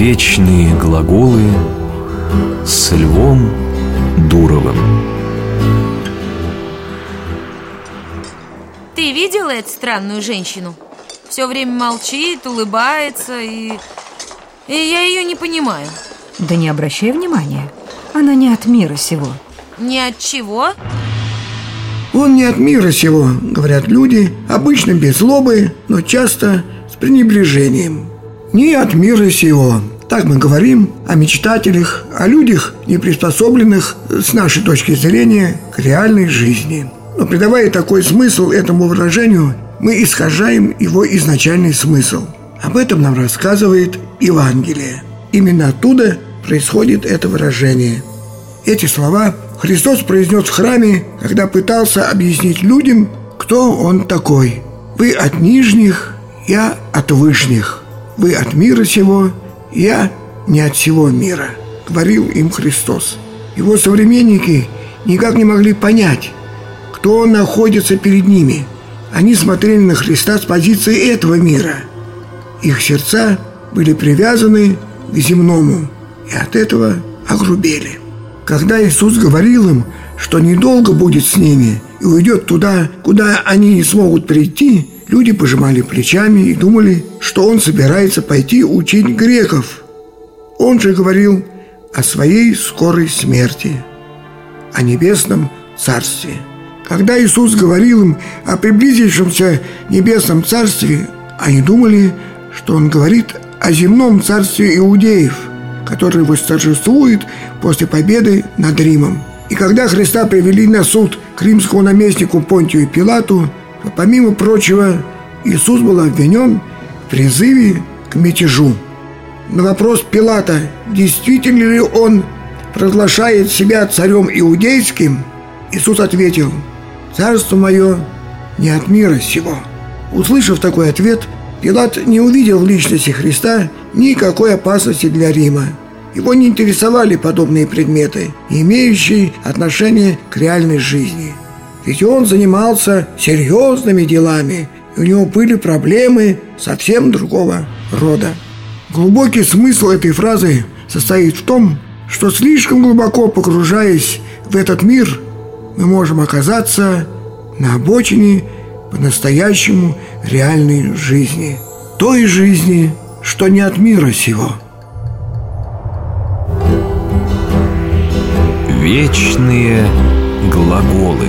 Вечные глаголы с Львом Дуровым. Ты видела эту странную женщину? Все время молчит, улыбается и... И я ее не понимаю Да не обращай внимания Она не от мира сего Ни от чего? Он не от мира сего, говорят люди, обычно без злобы, но часто с пренебрежением. Не от мира сего. Так мы говорим о мечтателях, о людях, не приспособленных с нашей точки зрения к реальной жизни. Но придавая такой смысл этому выражению, мы искажаем его изначальный смысл. Об этом нам рассказывает Евангелие. Именно оттуда происходит это выражение. Эти слова Христос произнес в храме, когда пытался объяснить людям, кто Он такой. «Вы от нижних, я от вышних. Вы от мира сего, я не от всего мира», — говорил им Христос. Его современники никак не могли понять, кто находится перед ними. Они смотрели на Христа с позиции этого мира. Их сердца были привязаны к земному и от этого огрубели. Когда Иисус говорил им, что недолго будет с ними и уйдет туда, куда они не смогут прийти, люди пожимали плечами и думали, что он собирается пойти учить греков. Он же говорил о своей скорой смерти, о небесном царстве. Когда Иисус говорил им о приблизившемся небесном царстве, они думали, что он говорит о земном царстве иудеев – который восторжествует после победы над Римом. И когда Христа привели на суд к римскому наместнику Понтию Пилату, то, помимо прочего, Иисус был обвинен в призыве к мятежу. На вопрос Пилата, действительно ли он провозглашает себя царем иудейским, Иисус ответил, «Царство мое не от мира сего». Услышав такой ответ, Пилат не увидел в личности Христа никакой опасности для Рима. Его не интересовали подобные предметы, имеющие отношение к реальной жизни. Ведь он занимался серьезными делами, и у него были проблемы совсем другого рода. Глубокий смысл этой фразы состоит в том, что слишком глубоко погружаясь в этот мир, мы можем оказаться на обочине по-настоящему реальной жизни. Той жизни, что не от мира сего. Вечные глаголы